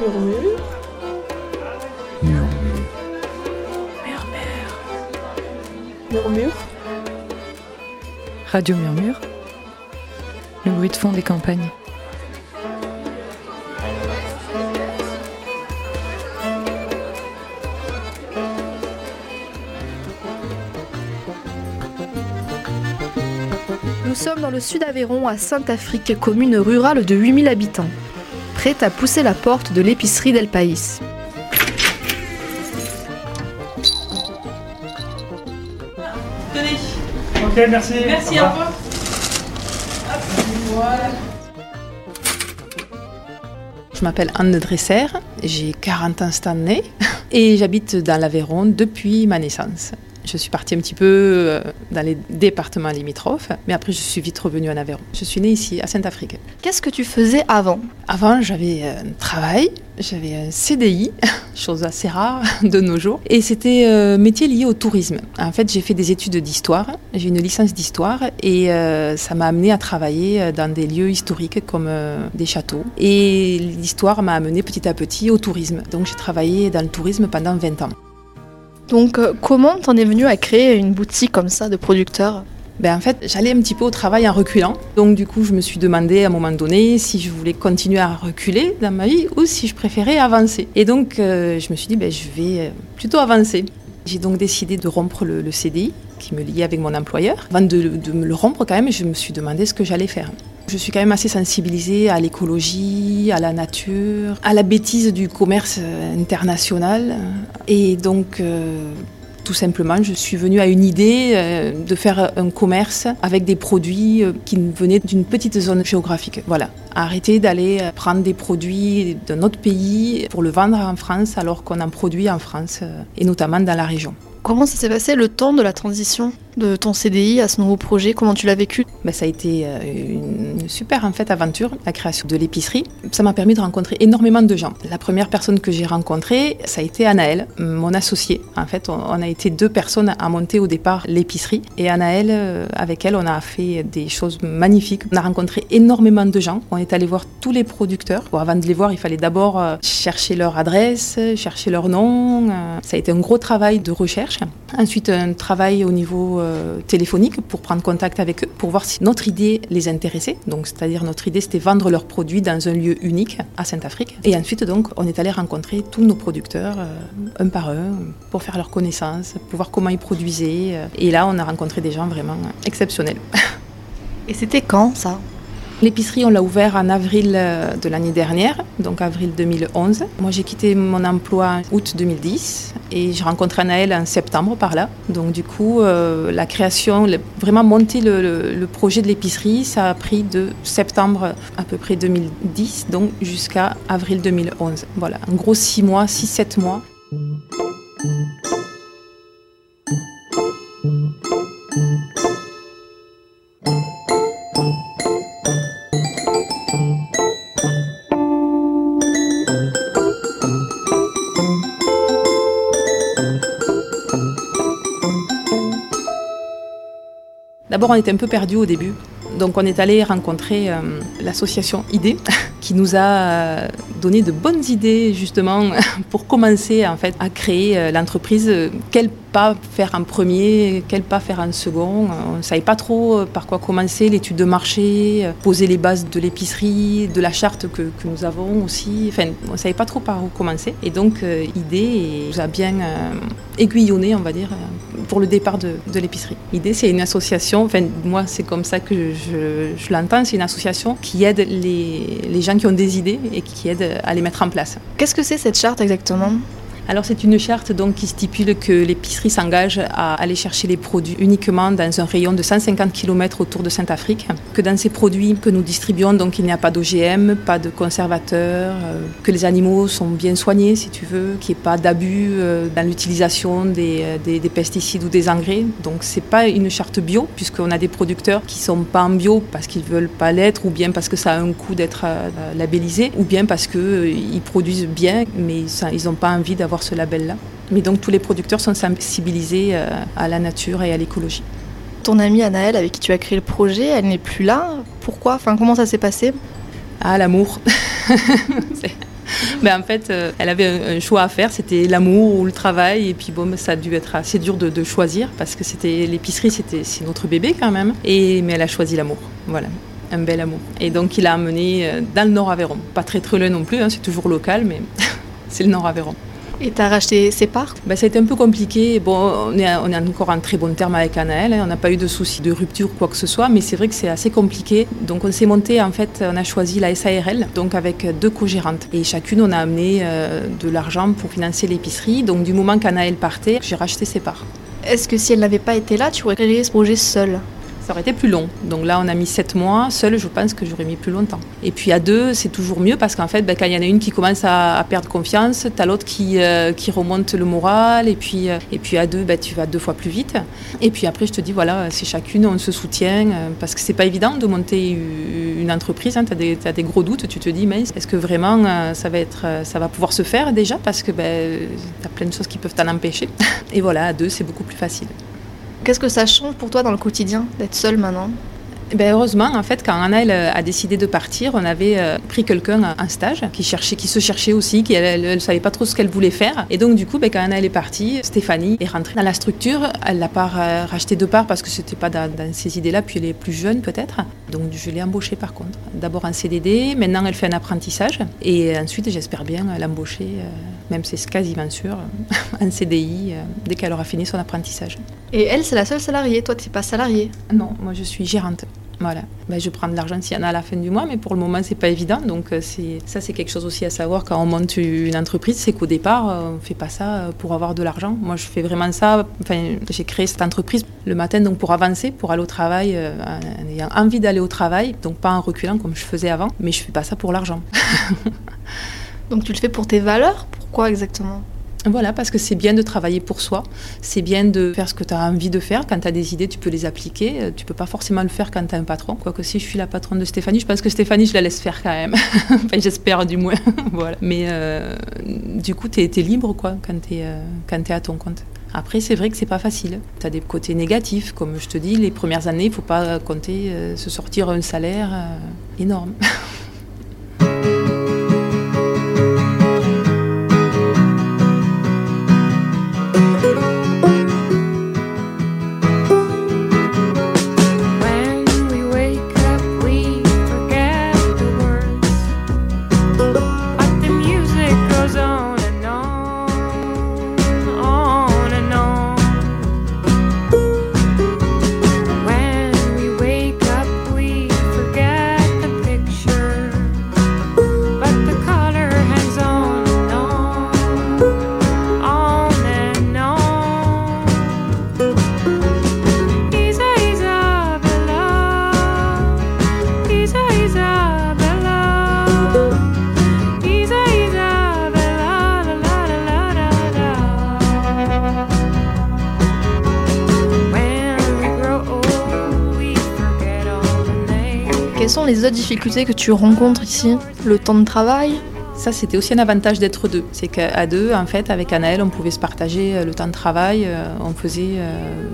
Murmure. Murmure. Murmure. Radio Murmure. Le bruit de fond des campagnes. Nous sommes dans le sud Aveyron, à Sainte-Afrique, commune rurale de 8000 habitants, prête à pousser la porte de l'épicerie d'El País. Tenez. Ok, merci. Merci, au revoir. Je m'appelle Anne Dresser, j'ai 40 ans cette année et j'habite dans l'Aveyron depuis ma naissance. Je suis partie un petit peu euh, dans les départements limitrophes, mais après je suis vite revenue en Aveyron. Je suis née ici, à Saint-Afrique. Qu'est-ce que tu faisais avant? Avant, j'avais un travail, j'avais un CDI, chose assez rare de nos jours, et c'était un métier lié au tourisme. En fait, j'ai fait des études d'histoire, j'ai une licence d'histoire, et euh, ça m'a amené à travailler dans des lieux historiques comme euh, des châteaux. Et l'histoire m'a amené petit à petit au tourisme. Donc j'ai travaillé dans le tourisme pendant 20 ans. Donc euh, comment t'en es venu à créer une boutique comme ça de producteurs Ben, en fait, j'allais un petit peu au travail en reculant. Donc, du coup, je me suis demandé à un moment donné si je voulais continuer à reculer dans ma vie ou si je préférais avancer. Et donc, euh, je me suis dit, ben, je vais euh, plutôt avancer. J'ai donc décidé de rompre le, le CDI qui me liait avec mon employeur. Avant de, de me le rompre, quand même, je me suis demandé ce que j'allais faire. Je suis quand même assez sensibilisée à l'écologie, à la nature, à la bêtise du commerce euh, international. Et donc, euh, tout simplement, je suis venue à une idée euh, de faire un commerce avec des produits qui venaient d'une petite zone géographique. Voilà. Arrêter d'aller prendre des produits d'un autre pays pour le vendre en France alors qu'on en produit en France et notamment dans la région. Comment ça s'est passé le temps de la transition de ton CDI à ce nouveau projet? Comment tu l'as vécu? Ben, ça a été euh, une super en fait aventure, la création de l'épicerie. Ça m'a permis de rencontrer énormément de gens. La première personne que j'ai rencontrée, ça a été Anaël, mon associée. En fait, on, a été deux personnes à monter au départ l'épicerie. Et Anaël, euh, avec elle, on a fait des choses magnifiques. On a rencontré énormément de gens. On est allé voir tous les producteurs. Avant de les voir, il fallait d'abord euh, chercher leur adresse, chercher leur nom. Ça a été un gros travail de recherche. Ensuite, un travail au niveau euh, téléphonique pour prendre contact avec eux, pour voir si notre idée les intéressait. Donc, c'est-à-dire notre idée, c'était vendre leurs produits dans un lieu unique à Saint-Afrique. Et ensuite, donc, on est allé rencontrer tous nos producteurs, euh, un par un, pour faire leur connaissance, pour voir comment ils produisaient. euh. Et là, on a rencontré des gens vraiment exceptionnels. Et c'était quand ça? L'épicerie, on l'a ouvert en avril euh, de l'année dernière, donc avril 2011. Moi, j'ai quitté mon emploi en août 2010 et j'ai rencontré Anaël en septembre par là. Donc, du coup, euh, la création, vraiment monter le, projet de l'épicerie, ça a pris de septembre à peu près 2010, donc jusqu'à avril 2011. Voilà, en gros six mois, six, sept mois. D'abord, on était un peu perdus au début. Donc, on est allé rencontrer euh, l'association IDée qui nous a euh, donné de bonnes idées justement pour commencer en fait à créer euh, l'entreprise. Euh, Quel pas faire en premier, quel pas faire en second. Euh, On ne savait pas trop euh, par quoi commencer, l'étude de marché, euh, poser les bases de l'épicerie, de la charte que, nous avons aussi. Enfin, on ne savait pas trop par où commencer. Et donc, IDée nous a bien aiguillonné, on va dire, pour le départ de, l'épicerie. L'idée, c'est une association, enfin, moi, c'est comme ça que je, l'entends, c'est une association qui aide les gens qui ont des idées et qui aide à les mettre en place. Qu'est-ce que c'est cette charte exactement? Alors c'est une charte donc qui stipule que l'épicerie s'engage à aller chercher les produits uniquement dans un rayon de 150 km autour de Saint-Afrique, que dans ces produits que nous distribuons donc il n'y a pas d'OGM, pas de conservateurs, euh, que les animaux sont bien soignés si tu veux, qu'il n'y ait pas d'abus euh, dans l'utilisation des, euh, des- des pesticides ou des engrais. Donc c'est pas une charte bio puisqu'on a des producteurs qui sont pas en bio parce qu'ils veulent pas l'être ou bien parce que ça a un coût d'être labellisé ou bien parce qu'ils produisent bien mais ils n'ont pas envie d'avoir ce label-là. Mais donc tous les producteurs sont sensibilisés euh, à la nature et à l'écologie. Ton amie Anaël avec qui tu as créé le projet, elle n'est plus là. Pourquoi? Enfin, comment ça s'est passé? Ah, l'amour. Ben, en fait, euh, elle avait un, choix à faire, c'était l'amour ou le travail. Et puis bon, ben, ça a dû être assez dur de, de choisir parce que c'était l'épicerie, c'était c'est notre bébé quand même. Et mais elle a choisi l'amour. Voilà. Un bel amour. Et donc, il a amené euh, dans le Nord Aveyron. Pas très très loin non plus, hein, c'est toujours local, mais c'est le Nord Aveyron. Et t'as racheté ses parts Ben, ça a été un peu compliqué. Bon, on est, on est encore en très bon terme avec Anaël. hein. On n'a pas eu de soucis de rupture ou quoi que ce soit, mais c'est vrai que c'est assez compliqué. Donc, on s'est monté, en fait, on a choisi la SARL, donc avec deux co-gérantes. Et chacune, on a amené euh, de l'argent pour financer l'épicerie. Donc, du moment qu'Anaël partait, j'ai racheté ses parts. Est-ce que si elle n'avait pas été là, tu aurais créé ce projet seul Ça aurait été plus long. Donc là, on a mis sept mois. Seul, je pense que j'aurais mis plus longtemps. Et puis à deux, c'est toujours mieux parce qu'en fait, ben, quand il y en a une qui commence à, perdre confiance, tu as l'autre qui, euh, qui remonte le moral. Et puis, euh, et puis à deux, ben, tu vas deux fois plus vite. Et puis après, je te dis, voilà, c'est chacune, on se soutient. euh, parce que c'est pas évident de monter une entreprise. Tu as, des gros doutes. Tu te dis, mais est-ce que vraiment ça, va être, ça va pouvoir se faire déjà? Parce que ben, tu as plein de choses qui peuvent t'en empêcher. Et voilà, à deux, c'est beaucoup plus facile. Qu'est-ce que ça change pour toi dans le quotidien d'être seule maintenant? Ben heureusement, en fait, quand Anna elle, a décidé de partir, on avait euh, pris quelqu'un en stage qui cherchait, qui se cherchait aussi, qui elle, elle, savait pas trop ce qu'elle voulait faire. Et donc du coup, ben, quand Anna elle est partie, Stéphanie est rentrée dans la structure. Elle l'a pas euh, racheté de part parce que c'était pas dans, dans ces idées-là. Puis elle est plus jeune peut-être. Donc je l'ai embauchée par contre. D'abord en CDD, maintenant elle fait un apprentissage et ensuite j'espère bien l'embaucher, euh, même si c'est quasiment sûr, en CDI euh, dès qu'elle aura fini son apprentissage. Et elle, c'est la seule salariée. Toi, t'es pas salariée. Non, moi je suis gérante. Voilà. Ben, je prends de l'argent s'il y en a à la fin du mois, mais pour le moment, c'est pas évident. Donc, euh, ça, c'est quelque chose aussi à savoir quand on monte une entreprise, c'est qu'au départ, euh, on fait pas ça euh, pour avoir de l'argent. Moi, je fais vraiment ça. J'ai créé cette entreprise le matin, donc pour avancer, pour aller au travail, en ayant envie d'aller au travail, donc pas en reculant comme je faisais avant. Mais je fais pas ça pour l'argent. Donc tu le fais pour tes valeurs? Pourquoi exactement? Voilà, parce que c'est bien de travailler pour soi, c'est bien de faire ce que tu as envie de faire. Quand tu as des idées, tu peux les appliquer. Euh, Tu peux pas forcément le faire quand tu as un patron. Quoique si je suis la patronne de Stéphanie, je pense que Stéphanie, je la laisse faire quand même. enfin, j'espère du moins. voilà. Mais euh, du coup, tu es, libre quoi, quand tu es, es à ton compte. Après, c'est vrai que c'est pas facile. Tu as des côtés négatifs. Comme je te dis, les premières années, il faut pas compter euh, se sortir un salaire euh, énorme. Quelles sont les autres difficultés que tu rencontres ici Le temps de travail Ça, c'était aussi un avantage d'être deux. C'est qu'à deux, en fait, avec Anaël, on pouvait se partager euh, le temps de travail. Euh, On faisait euh,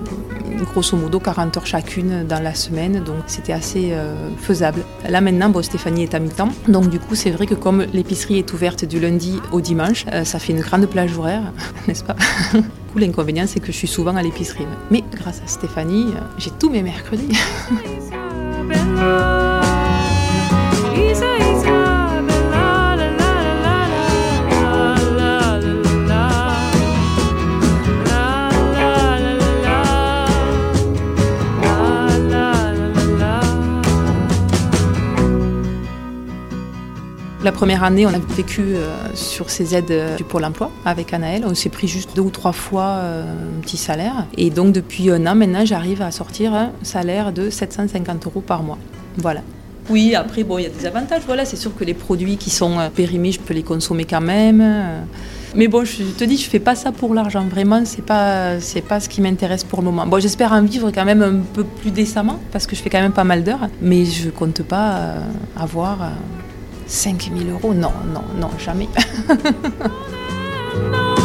grosso modo 40 heures chacune dans la semaine, donc c'était assez euh, faisable. Là, maintenant, bon, Stéphanie est à mi-temps. Donc, du coup, c'est vrai que comme l'épicerie est ouverte du lundi au dimanche, euh, ça fait une grande plage horaire, n'est-ce pas? Du coup, L'inconvénient, c'est que je suis souvent à l'épicerie. Mais grâce à Stéphanie, j'ai tous mes mercredis. première année, on a vécu euh, sur ces aides euh, du Pôle emploi avec Anaël. On s'est pris juste deux ou trois fois euh, un petit salaire. Et donc, depuis un an, maintenant, j'arrive à sortir un salaire de 750 euros par mois. Voilà. Oui, après, bon, il y a des avantages. Voilà, c'est sûr que les produits qui sont périmés, je peux les consommer quand même. Mais bon, je te dis, je fais pas ça pour l'argent. Vraiment, c'est pas, c'est pas ce qui m'intéresse pour le moment. Bon, j'espère en vivre quand même un peu plus décemment parce que je fais quand même pas mal d'heures. Mais je compte pas avoir 5000 euros. Non, non, non, jamais.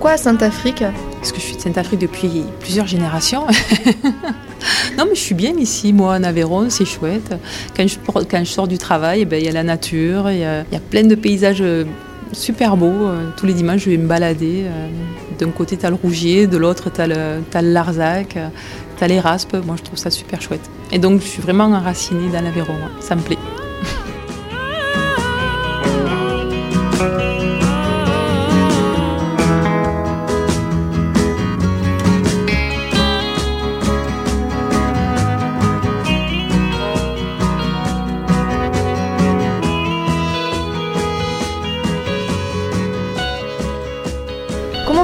Pourquoi à Saint-Afrique Parce que je suis de Saint-Afrique depuis plusieurs générations. non, mais je suis bien ici, moi, en Aveyron, c'est chouette. Quand je, sors du travail, eh ben, il y a la nature, il y a, plein de paysages euh, super beaux. Euh, Tous les dimanches, je vais me balader. euh, D'un côté, tu as le Rougier, de l'autre, tu as, le Larzac, tu as les Raspes. Moi, je trouve ça super chouette. Et donc, je suis vraiment enracinée dans l'Aveyron. hein. Ça me plaît.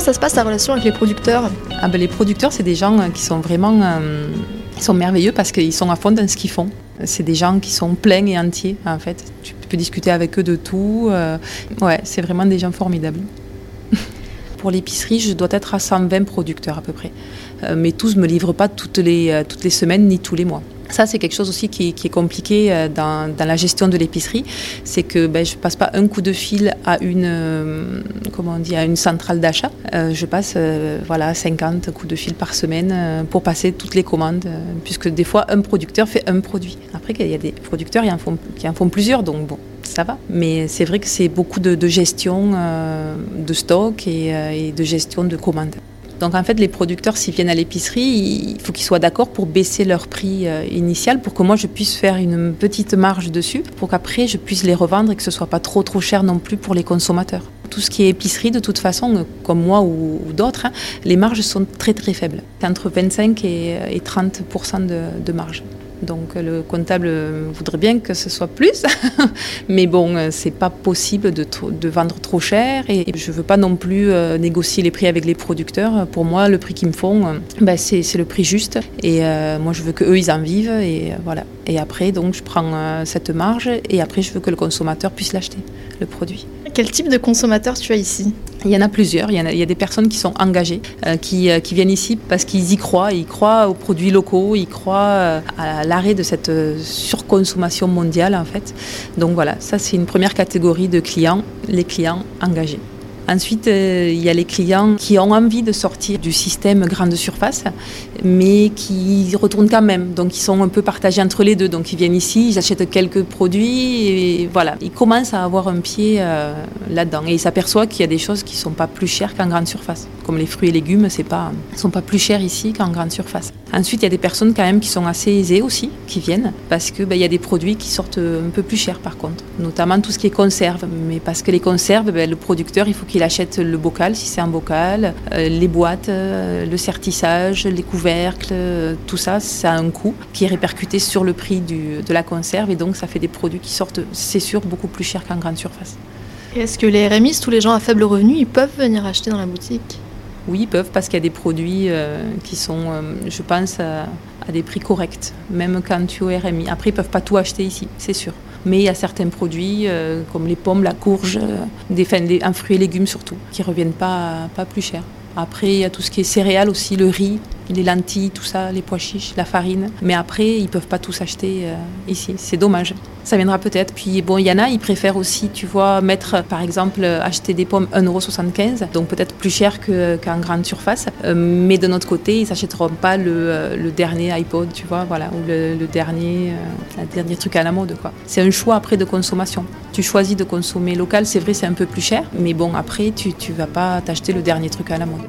Ça se passe la relation avec les producteurs Ah ben, les producteurs, c'est des gens euh, qui sont vraiment euh, sont merveilleux parce qu'ils sont à fond dans ce qu'ils font. C'est des gens qui sont pleins et entiers, en fait. Tu peux discuter avec eux de tout. euh, ouais, c'est vraiment des gens formidables. Pour l'épicerie, je dois être à 120 producteurs à peu près. Mais tous ne me livrent pas toutes les, toutes les semaines ni tous les mois. Ça, c'est quelque chose aussi qui, est- compliqué euh, dans, la gestion de l'épicerie. C'est que ben, je passe pas un coup de fil à une, euh, comment on dit, à une centrale d'achat. Euh, je passe voilà, 50 coups de fil par semaine pour passer toutes les commandes. puisque des fois, un producteur fait un produit. Après, il y a des producteurs qui en font, plusieurs. Donc, bon, ça va. Mais c'est vrai que c'est beaucoup de, gestion de stock et de gestion de commandes. Donc en fait, les producteurs, s'ils viennent à l'épicerie, il faut qu'ils soient d'accord pour baisser leur prix euh, initial pour que moi je puisse faire une petite marge dessus, pour qu'après je puisse les revendre et que ce soit pas trop trop cher non plus pour les consommateurs. Tout ce qui est épicerie, de toute façon, euh, comme moi ou, d'autres, hein, les marges sont très très faibles. C'est entre 25 et, et 30 de, de marge. Donc le comptable voudrait bien que ce soit plus, mais bon, euh, c'est pas possible de, vendre trop cher et je veux pas non plus euh, négocier les prix avec les producteurs. Pour moi, le prix qu'ils me font, euh, ben, c'est le prix juste et moi je veux que eux ils en vivent et voilà. Et après donc je prends cette marge et après je veux que le consommateur puisse l'acheter le produit. Quel type de consommateur tu as ici? Il y en a plusieurs. Il y, a, des personnes qui sont engagées, euh, qui, euh, qui viennent ici parce qu'ils y croient. Ils croient aux produits locaux, ils croient euh, à l'arrêt de cette surconsommation mondiale, en fait. Donc voilà, ça c'est une première catégorie de clients, les clients engagés. Ensuite, euh, il y a les clients qui ont envie de sortir du système grande surface, mais qui retournent quand même. Donc, ils sont un peu partagés entre les deux. Donc, ils viennent ici, ils achètent quelques produits et voilà. Ils commencent à avoir un pied euh, là-dedans. Et ils s'aperçoivent qu'il y a des choses qui ne sont pas plus chères qu'en grande surface. Comme les fruits et légumes, c'est pas, sont pas plus chers ici qu'en grande surface. Ensuite, il y a des personnes quand même qui sont assez aisées aussi, qui viennent, parce que ben, y a des produits qui sortent un peu plus chers par contre, notamment tout ce qui est conserve. Mais parce que les conserves, ben, le producteur, il faut qu'il achète le bocal si c'est un bocal, euh, les boîtes, euh, le sertissage, les couvercles, euh, tout ça, ça a un coût qui est répercuté sur le prix du- de la conserve et donc ça fait des produits qui sortent, c'est sûr, beaucoup plus chers qu'en grande surface. Est-ce que les RMI, tous les gens à faible revenu, ils peuvent venir acheter dans la boutique? Oui, ils peuvent parce qu'il y a des produits euh, qui sont, euh, je pense, à, à des prix corrects, même quand tu es au RMI. Après, ils ne peuvent pas tout acheter ici, c'est sûr. Mais il y a certains produits, euh, comme les pommes, la courge, euh, des, enfin, un fruit et légumes surtout, qui ne reviennent pas, pas plus cher. Après, il y a tout ce qui est céréales aussi, le riz, les lentilles, tout ça, les pois chiches, la farine. Mais après, ils ne peuvent pas tous acheter euh, ici. C'est dommage. Ça viendra peut-être. Puis bon, il y en a, ils préfèrent aussi, tu vois, mettre, par exemple, euh, acheter des pommes 1,75€, donc peut-être plus cher que- qu'en grande surface. Euh, mais de notre côté, ils n'achèteront pas le, euh, le dernier iPod, tu vois, voilà, ou le, dernier, le dernier truc à la mode, quoi. C'est un choix après de consommation. Tu choisis de consommer local, c'est vrai, c'est un peu plus cher, mais bon, après, tu ne vas pas t'acheter le dernier truc à la mode.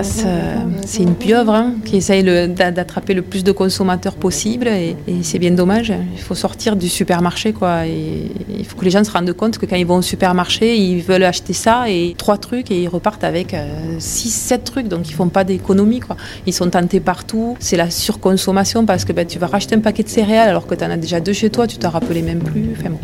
Euh, c'est une pieuvre hein, qui essaye d'attraper le plus de consommateurs possible et, c'est bien dommage. Il faut sortir du supermarché quoi. Il faut que les gens se rendent compte que quand ils vont au supermarché, ils veulent acheter ça et trois trucs et ils repartent avec euh, six, sept trucs. Donc ils font pas d'économie quoi. Ils sont tentés partout. C'est la surconsommation parce que ben, tu vas racheter un paquet de céréales alors que tu en as déjà deux chez toi, tu t'en rappelais même plus. Enfin, bon.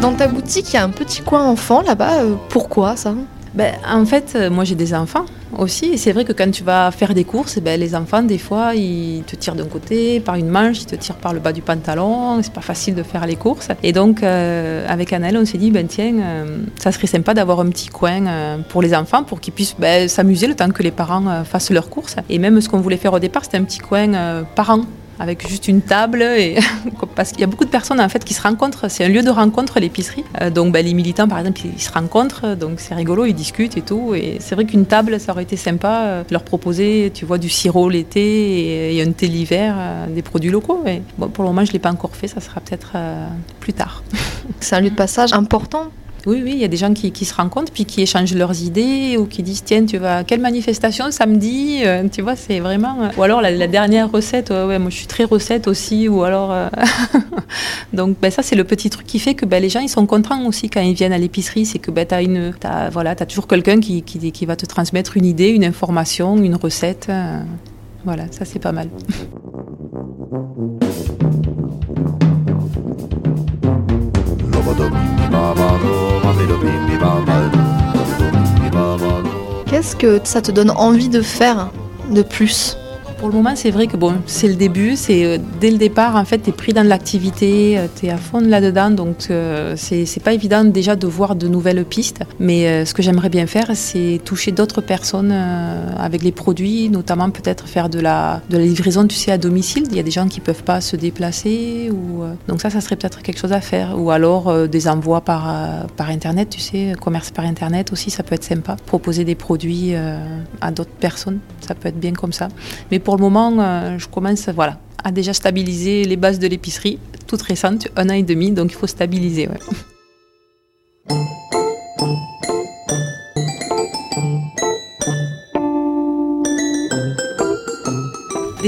Dans ta boutique, il y a un petit coin enfant là-bas. Euh, pourquoi ça? Ben, en fait, euh, moi j'ai des enfants aussi, et c'est vrai que quand tu vas faire des courses, eh ben, les enfants, des fois, ils te tirent d'un côté, par une manche, ils te tirent par le bas du pantalon, c'est pas facile de faire les courses. Et donc, euh, avec Annelle, on s'est dit, ben tiens, euh, ça serait sympa d'avoir un petit coin pour les enfants, pour qu'ils puissent s'amuser le temps que les parents fassent leurs courses. Et même ce qu'on voulait faire au départ, c'était un petit coin parents avec juste une table et parce qu'il y a beaucoup de personnes en fait qui se rencontrent. C'est un lieu de rencontre l'épicerie. Euh, donc ben, les militants par exemple ils se rencontrent. Donc c'est rigolo ils discutent et tout. Et c'est vrai qu'une table ça aurait été sympa euh, leur proposer tu vois du sirop l'été et, un thé l'hiver euh, des produits locaux. Bon, pour le moment je l'ai pas encore fait. Ça sera peut-être plus tard. C'est un lieu de passage important. Oui, oui, il y a des gens qui, qui se rencontrent, puis qui échangent leurs idées, ou qui disent tiens, tu vas quelle manifestation samedi Euh, Tu vois, c'est vraiment. euh, Ou alors la, dernière recette, ouais, moi je suis très recette aussi, ou alors. euh, Donc, ben, ça, c'est le petit truc qui fait que ben, les gens ils sont contents aussi quand ils viennent à l'épicerie, c'est que ben, tu as, une, t'as- voilà, as toujours quelqu'un qui, qui, qui va te transmettre une idée, une information, une recette. Voilà, ça c'est pas mal. Qu'est-ce que ça te donne envie de faire de plus? Pour le moment, c'est vrai que bon, c'est le début, c'est euh, dès le départ, en fait, tu es pris dans l'activité, tu es à fond là-dedans, donc euh, c'est pas évident déjà de voir de nouvelles pistes. Mais euh, ce que j'aimerais bien faire, c'est toucher d'autres personnes euh, avec les produits, notamment peut-être faire de la, de la livraison, tu sais, à domicile. Il y a des gens qui peuvent pas se déplacer, ou, euh, donc ça, ça serait peut-être quelque chose à faire. Ou alors euh, des envois par, euh, par Internet, tu sais, commerce par Internet aussi, ça peut être sympa. Proposer des produits euh, à d'autres personnes, ça peut être bien comme ça. Mais le moment, euh, je commence voilà, à déjà stabiliser les bases de l'épicerie, toute récente, un an et demi, donc il faut stabiliser.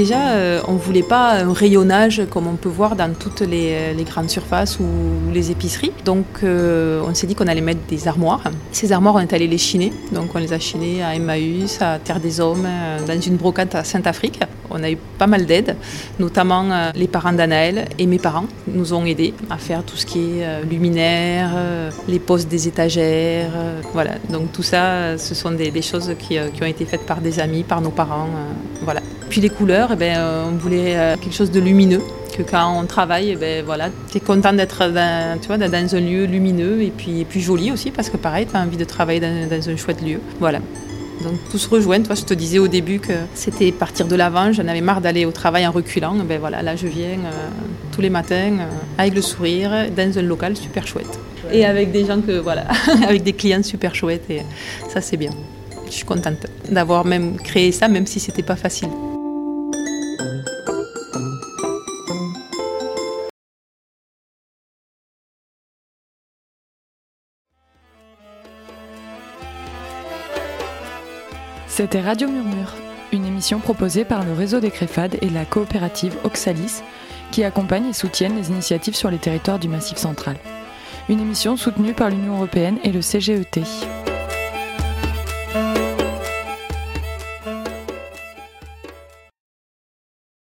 Déjà, euh, on ne voulait pas un rayonnage comme on peut voir dans toutes les, les grandes surfaces ou les épiceries. Donc, euh, on s'est dit qu'on allait mettre des armoires. Ces armoires, on est allé les chiner. Donc, on les a chinées à Emmaüs, à Terre des Hommes, euh, dans une brocante à Saint-Afrique. On a eu pas mal d'aide, notamment euh, les parents d'Anaël et mes parents nous ont aidés à faire tout ce qui est euh, luminaire, euh, les postes des étagères. euh, voilà, donc tout ça, euh, ce sont des, choses qui, euh, qui ont été faites par des amis, par nos parents. euh, voilà. Puis les couleurs, eh ben, euh, on voulait euh, quelque chose de lumineux. Que quand on travaille, eh ben, voilà, tu es content d'être dans, dans un lieu lumineux et puis, joli aussi, parce que pareil, tu as envie de travailler dans, un chouette lieu. Voilà. Donc tout se. Toi, je te disais au début que c'était partir de l'avant. J'en avais marre d'aller au travail en reculant. Ben voilà, là je viens euh, tous les matins avec le sourire dans un local super chouette et avec des gens que voilà, avec des clients super chouettes et ça c'est bien. Je suis contente d'avoir même créé ça, même si c'était pas facile. C'était Radio Murmure, une émission proposée par le réseau des Créfades et la coopérative Oxalis, qui accompagnent et soutiennent les initiatives sur les territoires du Massif central. Une émission soutenue par l'Union européenne et le CGET.